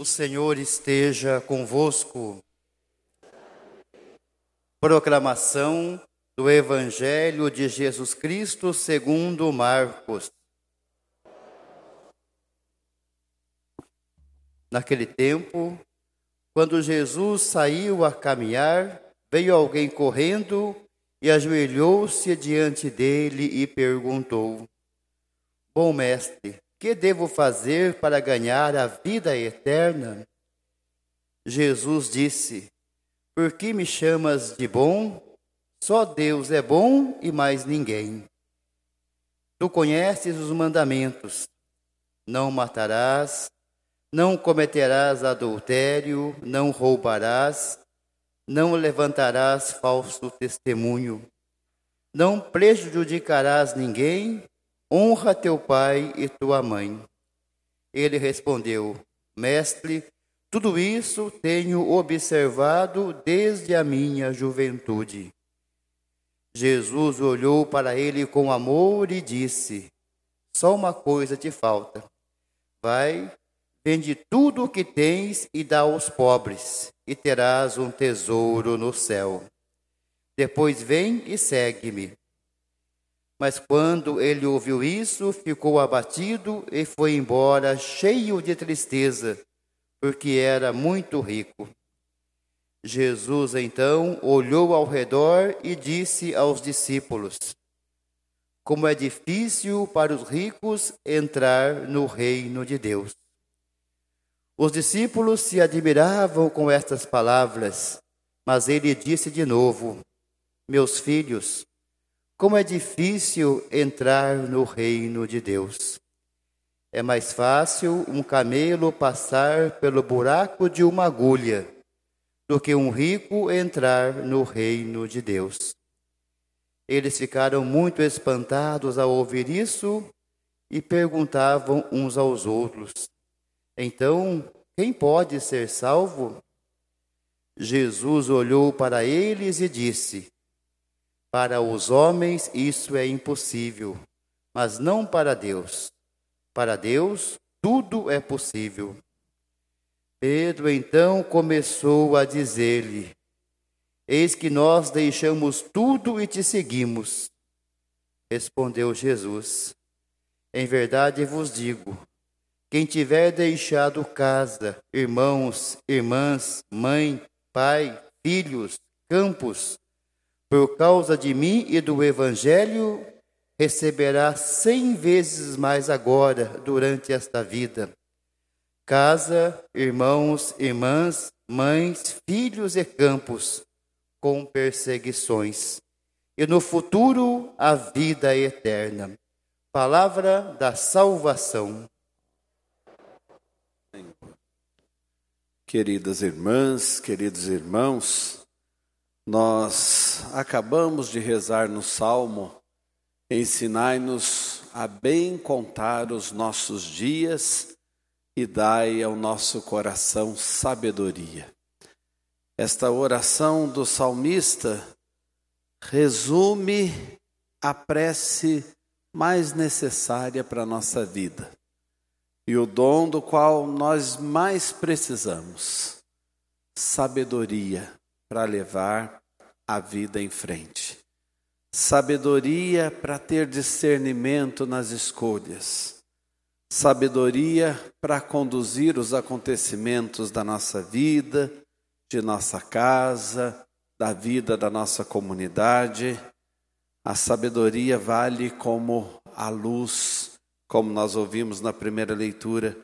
O Senhor esteja convosco. Proclamação do Evangelho de Jesus Cristo segundo Marcos. Naquele tempo, quando Jesus saiu a caminhar, veio alguém correndo e ajoelhou-se diante dele e perguntou: Bom mestre, que devo fazer para ganhar a vida eterna? Jesus disse: Por que me chamas de bom? Só Deus é bom e mais ninguém. Tu conheces os mandamentos: não matarás, não cometerás adultério, não roubarás, não levantarás falso testemunho, não prejudicarás ninguém, honra teu pai e tua mãe. Ele respondeu: Mestre, tudo isso tenho observado desde a minha juventude. Jesus olhou para ele com amor e disse: Só uma coisa te falta. Vai, vende tudo o que tens e dá aos pobres, e terás um tesouro no céu. Depois vem e segue-me. Mas quando ele ouviu isso, ficou abatido e foi embora cheio de tristeza, porque era muito rico. Jesus então olhou ao redor e disse aos discípulos: Como é difícil para os ricos entrar no reino de Deus. Os discípulos se admiravam com estas palavras, mas ele disse de novo: Meus filhos, como é difícil entrar no reino de Deus. É mais fácil um camelo passar pelo buraco de uma agulha do que um rico entrar no reino de Deus. Eles ficaram muito espantados ao ouvir isso e perguntavam uns aos outros: Então, quem pode ser salvo? Jesus olhou para eles e disse: para os homens isso é impossível, mas não para Deus. Para Deus tudo é possível. Pedro então começou a dizer-lhe: Eis que nós deixamos tudo e te seguimos. Respondeu Jesus: Em verdade vos digo: quem tiver deixado casa, irmãos, irmãs, mãe, pai, filhos, campos, por causa de mim e do Evangelho, receberá cem vezes mais agora durante esta vida. Casa, irmãos, irmãs, mães, filhos e campos, com perseguições. E no futuro, a vida eterna. Palavra da salvação. Queridas irmãs, queridos irmãos, nós acabamos de rezar no Salmo, ensinai-nos a bem contar os nossos dias e dai ao nosso coração sabedoria. Esta oração do salmista resume a prece mais necessária para a nossa vida e o dom do qual nós mais precisamos: sabedoria para levar a vida em frente. Sabedoria para ter discernimento nas escolhas. Sabedoria para conduzir os acontecimentos da nossa vida, de nossa casa, da vida da nossa comunidade. A sabedoria vale como a luz, como nós ouvimos na primeira leitura.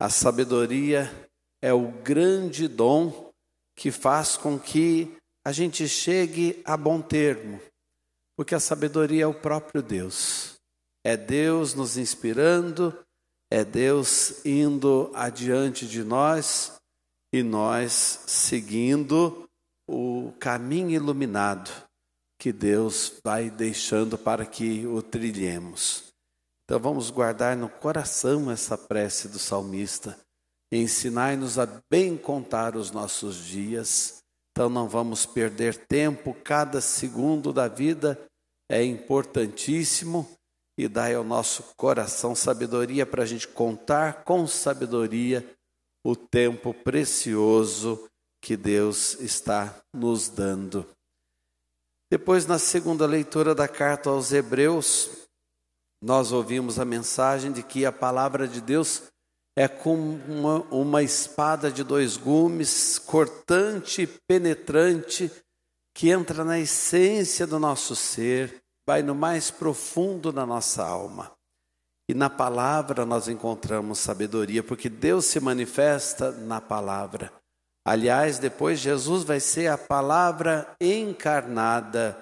A sabedoria é o grande dom que faz com que a gente chegue a bom termo, porque a sabedoria é o próprio Deus. É Deus nos inspirando, é Deus indo adiante de nós e nós seguindo o caminho iluminado que Deus vai deixando para que o trilhemos. Então vamos guardar no coração essa prece do salmista. Ensinai-nos a bem contar os nossos dias então não vamos perder tempo, cada segundo da vida é importantíssimo e dai ao nosso coração sabedoria para a gente contar com sabedoria o tempo precioso que Deus está nos dando. Depois, na segunda leitura da carta aos Hebreus, nós ouvimos a mensagem de que a palavra de Deus é como uma, uma espada de dois gumes, cortante, penetrante, que entra na essência do nosso ser, vai no mais profundo da nossa alma. E na palavra nós encontramos sabedoria, porque Deus se manifesta na palavra. Aliás, depois Jesus vai ser a palavra encarnada.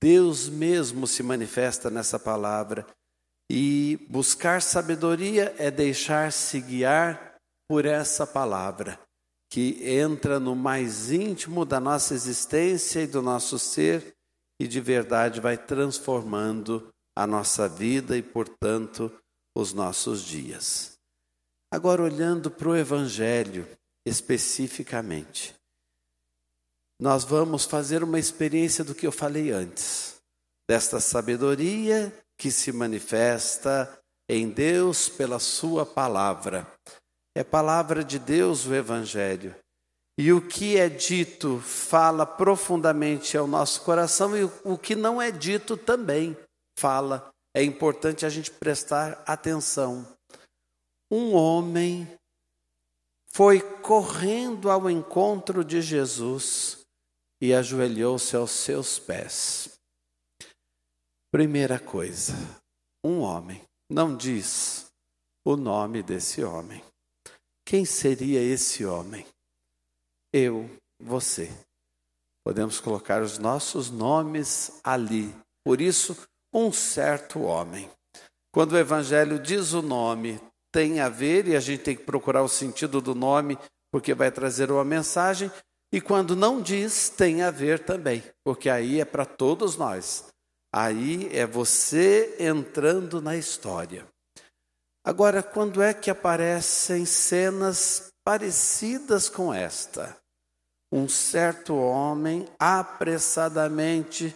Deus mesmo se manifesta nessa palavra. E buscar sabedoria é deixar-se guiar por essa palavra, que entra no mais íntimo da nossa existência e do nosso ser e de verdade vai transformando a nossa vida e, portanto, os nossos dias. Agora, olhando para o Evangelho, especificamente. Nós vamos fazer uma experiência do que eu falei antes, desta sabedoria que se manifesta em Deus pela Sua palavra. É palavra de Deus o Evangelho. E o que é dito fala profundamente ao nosso coração, e o que não é dito também fala. É importante a gente prestar atenção. Um homem foi correndo ao encontro de Jesus e ajoelhou-se aos seus pés. Primeira coisa, um homem, não diz o nome desse homem. Quem seria esse homem? Eu, você. Podemos colocar os nossos nomes ali. Por isso, um certo homem. Quando o Evangelho diz o nome, tem a ver, e a gente tem que procurar o sentido do nome, porque vai trazer uma mensagem, e quando não diz, tem a ver também, porque aí é para todos nós. Aí é você entrando na história. Agora, quando é que aparecem cenas parecidas com esta? Um certo homem apressadamente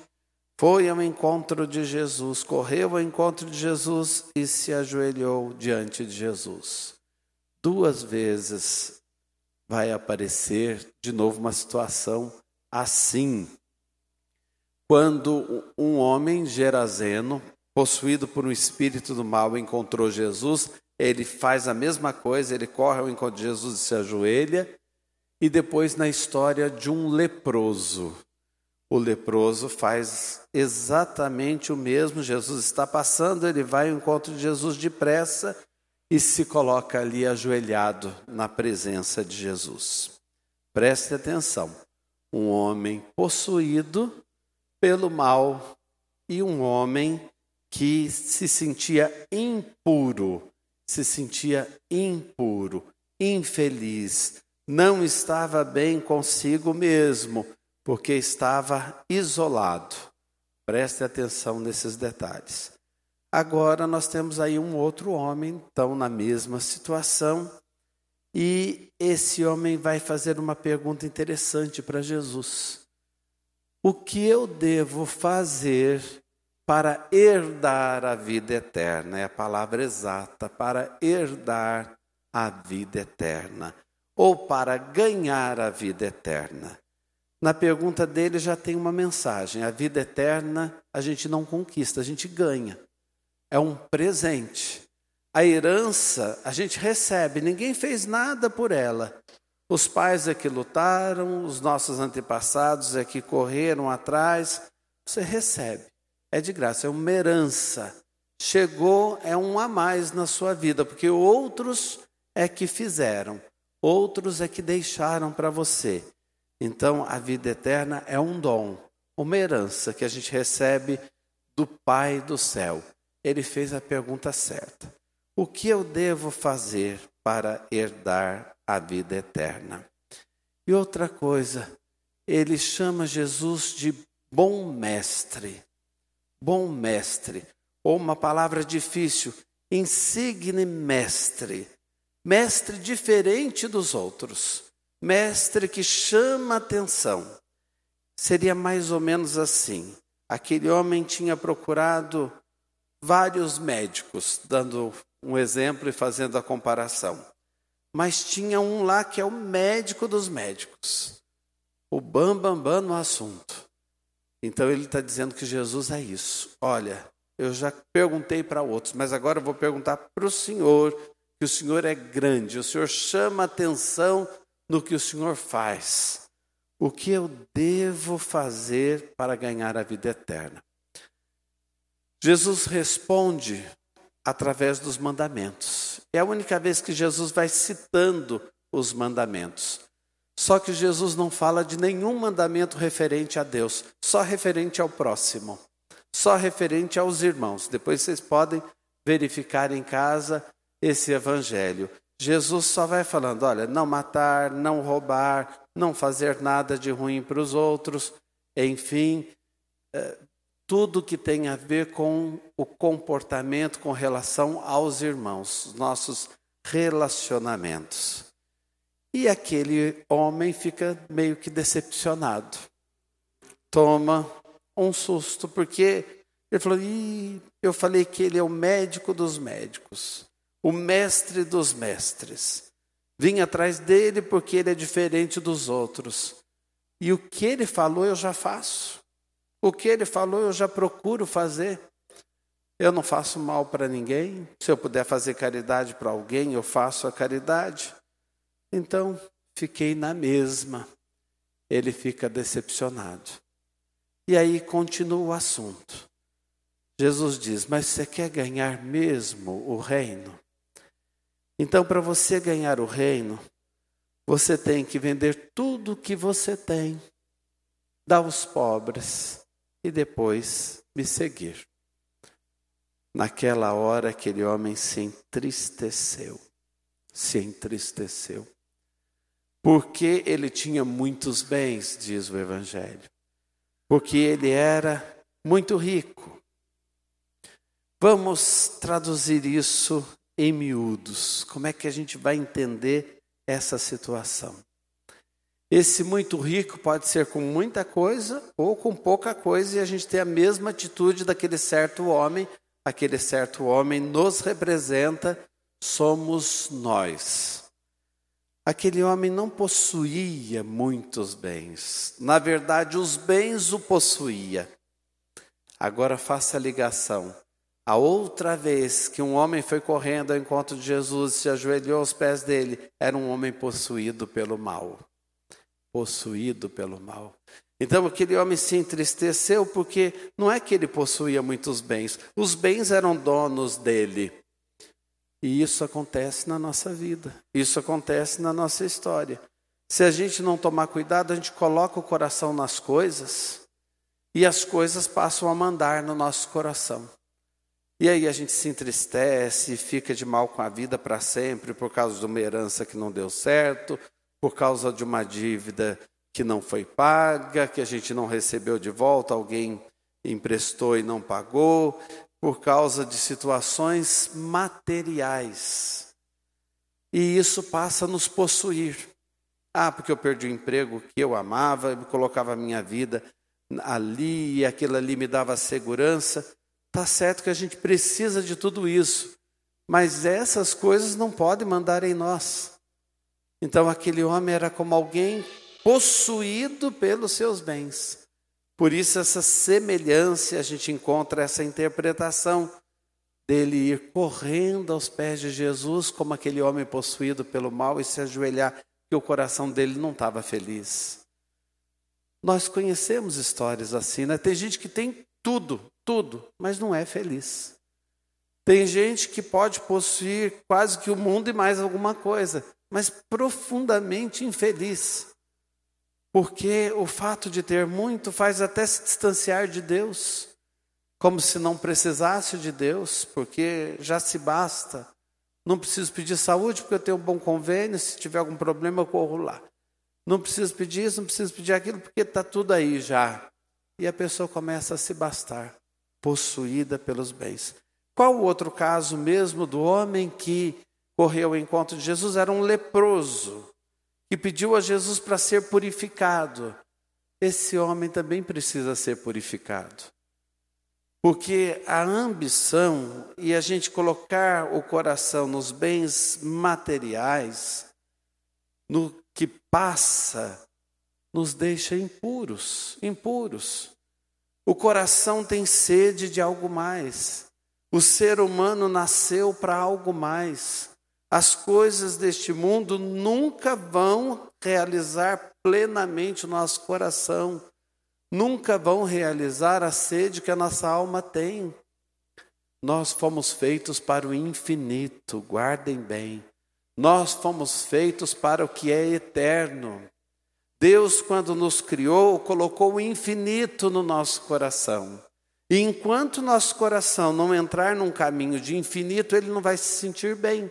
foi ao encontro de Jesus, correu ao encontro de Jesus e se ajoelhou diante de Jesus. Duas vezes vai aparecer de novo uma situação assim. Quando um homem gerazeno, possuído por um espírito do mal, encontrou Jesus, ele faz a mesma coisa, ele corre ao encontro de Jesus e se ajoelha. E depois na história de um leproso o leproso faz exatamente o mesmo. Jesus está passando, ele vai ao encontro de Jesus depressa e se coloca ali ajoelhado na presença de Jesus. Preste atenção: um homem possuído pelo mal e um homem que se sentia impuro, se sentia impuro, infeliz, não estava bem consigo mesmo porque estava isolado. Preste atenção nesses detalhes. Agora nós temos aí um outro homem, então na mesma situação, e esse homem vai fazer uma pergunta interessante para Jesus. O que eu devo fazer para herdar a vida eterna? É a palavra exata, para herdar a vida eterna, ou para ganhar a vida eterna. Na pergunta dele já tem uma mensagem: a vida eterna a gente não conquista, a gente ganha. É um presente. A herança a gente recebe, ninguém fez nada por ela. Os pais é que lutaram, os nossos antepassados é que correram atrás. Você recebe, é de graça, é uma herança. Chegou, é um a mais na sua vida, porque outros é que fizeram, outros é que deixaram para você. Então, a vida eterna é um dom, uma herança que a gente recebe do Pai do céu. Ele fez a pergunta certa: O que eu devo fazer para herdar a vida eterna? E outra coisa, ele chama Jesus de bom mestre. Bom mestre, ou uma palavra difícil, insigne mestre. Mestre diferente dos outros mestre que chama atenção. Seria mais ou menos assim: aquele homem tinha procurado vários médicos, dando um exemplo e fazendo a comparação. Mas tinha um lá que é o médico dos médicos, o bam bam bam no assunto. Então ele está dizendo que Jesus é isso. Olha, eu já perguntei para outros, mas agora eu vou perguntar para o Senhor, que o Senhor é grande, o Senhor chama atenção no que o Senhor faz. O que eu devo fazer para ganhar a vida eterna? Jesus responde através dos mandamentos. É a única vez que Jesus vai citando os mandamentos. Só que Jesus não fala de nenhum mandamento referente a Deus, só referente ao próximo, só referente aos irmãos. Depois vocês podem verificar em casa esse evangelho. Jesus só vai falando: olha, não matar, não roubar, não fazer nada de ruim para os outros, enfim, é, tudo que tem a ver com o comportamento com relação aos irmãos, nossos relacionamentos. E aquele homem fica meio que decepcionado. Toma um susto, porque ele falou: Ih, eu falei que ele é o médico dos médicos o mestre dos mestres. Vim atrás dele porque ele é diferente dos outros. E o que ele falou eu já faço. O que ele falou eu já procuro fazer. Eu não faço mal para ninguém. Se eu puder fazer caridade para alguém, eu faço a caridade. Então, fiquei na mesma. Ele fica decepcionado. E aí continua o assunto. Jesus diz: Mas você quer ganhar mesmo o reino? Então, para você ganhar o reino, você tem que vender tudo o que você tem, dar aos pobres e depois me seguir. Naquela hora, aquele homem se entristeceu. Se entristeceu. Porque ele tinha muitos bens, diz o Evangelho. Porque ele era muito rico. Vamos traduzir isso em miúdos. Como é que a gente vai entender essa situação? Esse muito rico pode ser com muita coisa ou com pouca coisa, e a gente tem a mesma atitude daquele certo homem. Aquele certo homem nos representa, somos nós. Aquele homem não possuía muitos bens. Na verdade, os bens o possuía. Agora faça a ligação. A outra vez que um homem foi correndo ao encontro de Jesus e se ajoelhou aos pés dele, era um homem possuído pelo mal. Possuído pelo mal. Então aquele homem se entristeceu porque não é que ele possuía muitos bens, os bens eram donos dele. E isso acontece na nossa vida, isso acontece na nossa história. Se a gente não tomar cuidado, a gente coloca o coração nas coisas e as coisas passam a mandar no nosso coração. E aí a gente se entristece, fica de mal com a vida para sempre por causa de uma herança que não deu certo, por causa de uma dívida que não foi paga, que a gente não recebeu de volta, alguém emprestou e não pagou, por causa de situações materiais. E isso passa a nos possuir. Ah, porque eu perdi o emprego que eu amava, eu colocava a minha vida ali e aquilo ali me dava segurança. Tá certo que a gente precisa de tudo isso, mas essas coisas não podem mandar em nós. Então aquele homem era como alguém possuído pelos seus bens. Por isso essa semelhança, a gente encontra essa interpretação dele ir correndo aos pés de Jesus como aquele homem possuído pelo mal e se ajoelhar, que o coração dele não estava feliz. Nós conhecemos histórias assim, né? Tem gente que tem tudo, tudo, mas não é feliz. Tem gente que pode possuir quase que o mundo e mais alguma coisa, mas profundamente infeliz. Porque o fato de ter muito faz até se distanciar de Deus, como se não precisasse de Deus, porque já se basta. Não preciso pedir saúde porque eu tenho um bom convênio, se tiver algum problema eu corro lá. Não preciso pedir isso, não preciso pedir aquilo, porque está tudo aí já. E a pessoa começa a se bastar possuída pelos bens. Qual o outro caso mesmo do homem que correu ao encontro de Jesus? Era um leproso que pediu a Jesus para ser purificado. Esse homem também precisa ser purificado. Porque a ambição e a gente colocar o coração nos bens materiais, no que passa, nos deixa impuros, impuros. O coração tem sede de algo mais. O ser humano nasceu para algo mais. As coisas deste mundo nunca vão realizar plenamente o nosso coração nunca vão realizar a sede que a nossa alma tem. Nós fomos feitos para o infinito, guardem bem. Nós fomos feitos para o que é eterno. Deus, quando nos criou, colocou o infinito no nosso coração. E enquanto nosso coração não entrar num caminho de infinito, ele não vai se sentir bem.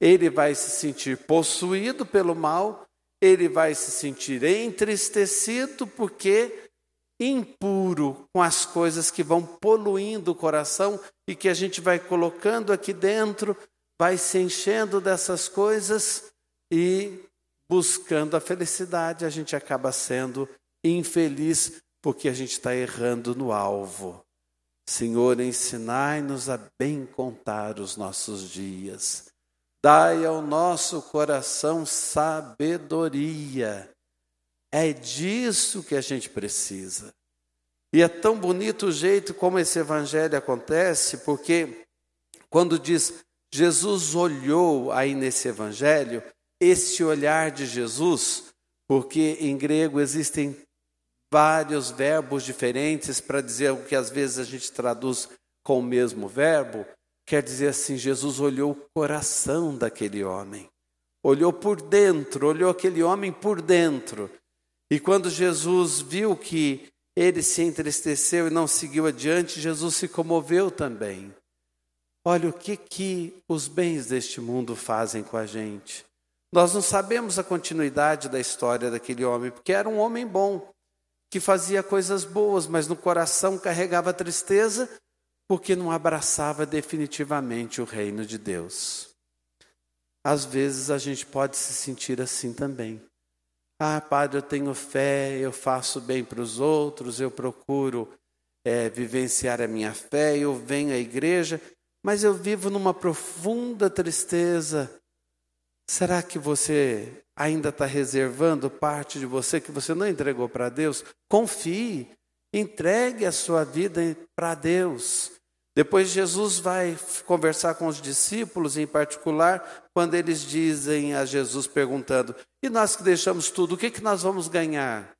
Ele vai se sentir possuído pelo mal, ele vai se sentir entristecido porque impuro com as coisas que vão poluindo o coração e que a gente vai colocando aqui dentro, vai se enchendo dessas coisas e buscando a felicidade, a gente acaba sendo infeliz porque a gente está errando no alvo. Senhor, ensinai-nos a bem contar os nossos dias. Dai ao nosso coração sabedoria é disso que a gente precisa. E é tão bonito o jeito como esse evangelho acontece, porque quando diz Jesus olhou aí nesse evangelho, esse olhar de Jesus, porque em grego existem vários verbos diferentes para dizer o que às vezes a gente traduz com o mesmo verbo, quer dizer assim: Jesus olhou o coração daquele homem, olhou por dentro, olhou aquele homem por dentro. E quando Jesus viu que ele se entristeceu e não seguiu adiante, Jesus se comoveu também. Olha o que, que os bens deste mundo fazem com a gente. Nós não sabemos a continuidade da história daquele homem, porque era um homem bom, que fazia coisas boas, mas no coração carregava tristeza, porque não abraçava definitivamente o reino de Deus. Às vezes a gente pode se sentir assim também. Ah, padre, eu tenho fé, eu faço bem para os outros, eu procuro é, vivenciar a minha fé, eu venho à igreja, mas eu vivo numa profunda tristeza. Será que você ainda está reservando parte de você que você não entregou para Deus? Confie, entregue a sua vida para Deus. Depois Jesus vai conversar com os discípulos, em particular, quando eles dizem a Jesus perguntando: "E nós que deixamos tudo, o que que nós vamos ganhar?"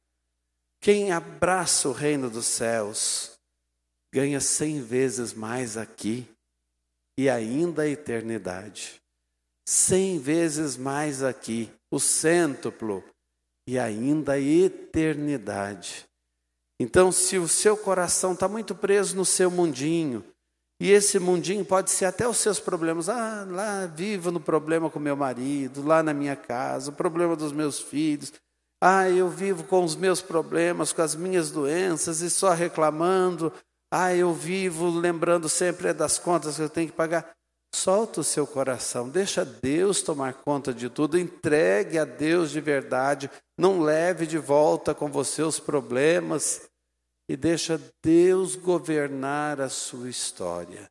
Quem abraça o reino dos céus ganha cem vezes mais aqui e ainda a eternidade. Cem vezes mais aqui, o cêntuplo e ainda a eternidade. Então, se o seu coração está muito preso no seu mundinho, e esse mundinho pode ser até os seus problemas. Ah, lá vivo no problema com meu marido, lá na minha casa, o problema dos meus filhos. Ah, eu vivo com os meus problemas, com as minhas doenças e só reclamando. Ah, eu vivo lembrando sempre das contas que eu tenho que pagar. Solta o seu coração, deixa Deus tomar conta de tudo, entregue a Deus de verdade, não leve de volta com você os problemas e deixa Deus governar a sua história.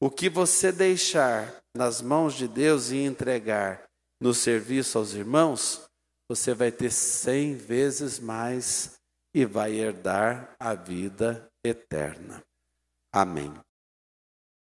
O que você deixar nas mãos de Deus e entregar no serviço aos irmãos, você vai ter cem vezes mais e vai herdar a vida eterna. Amém.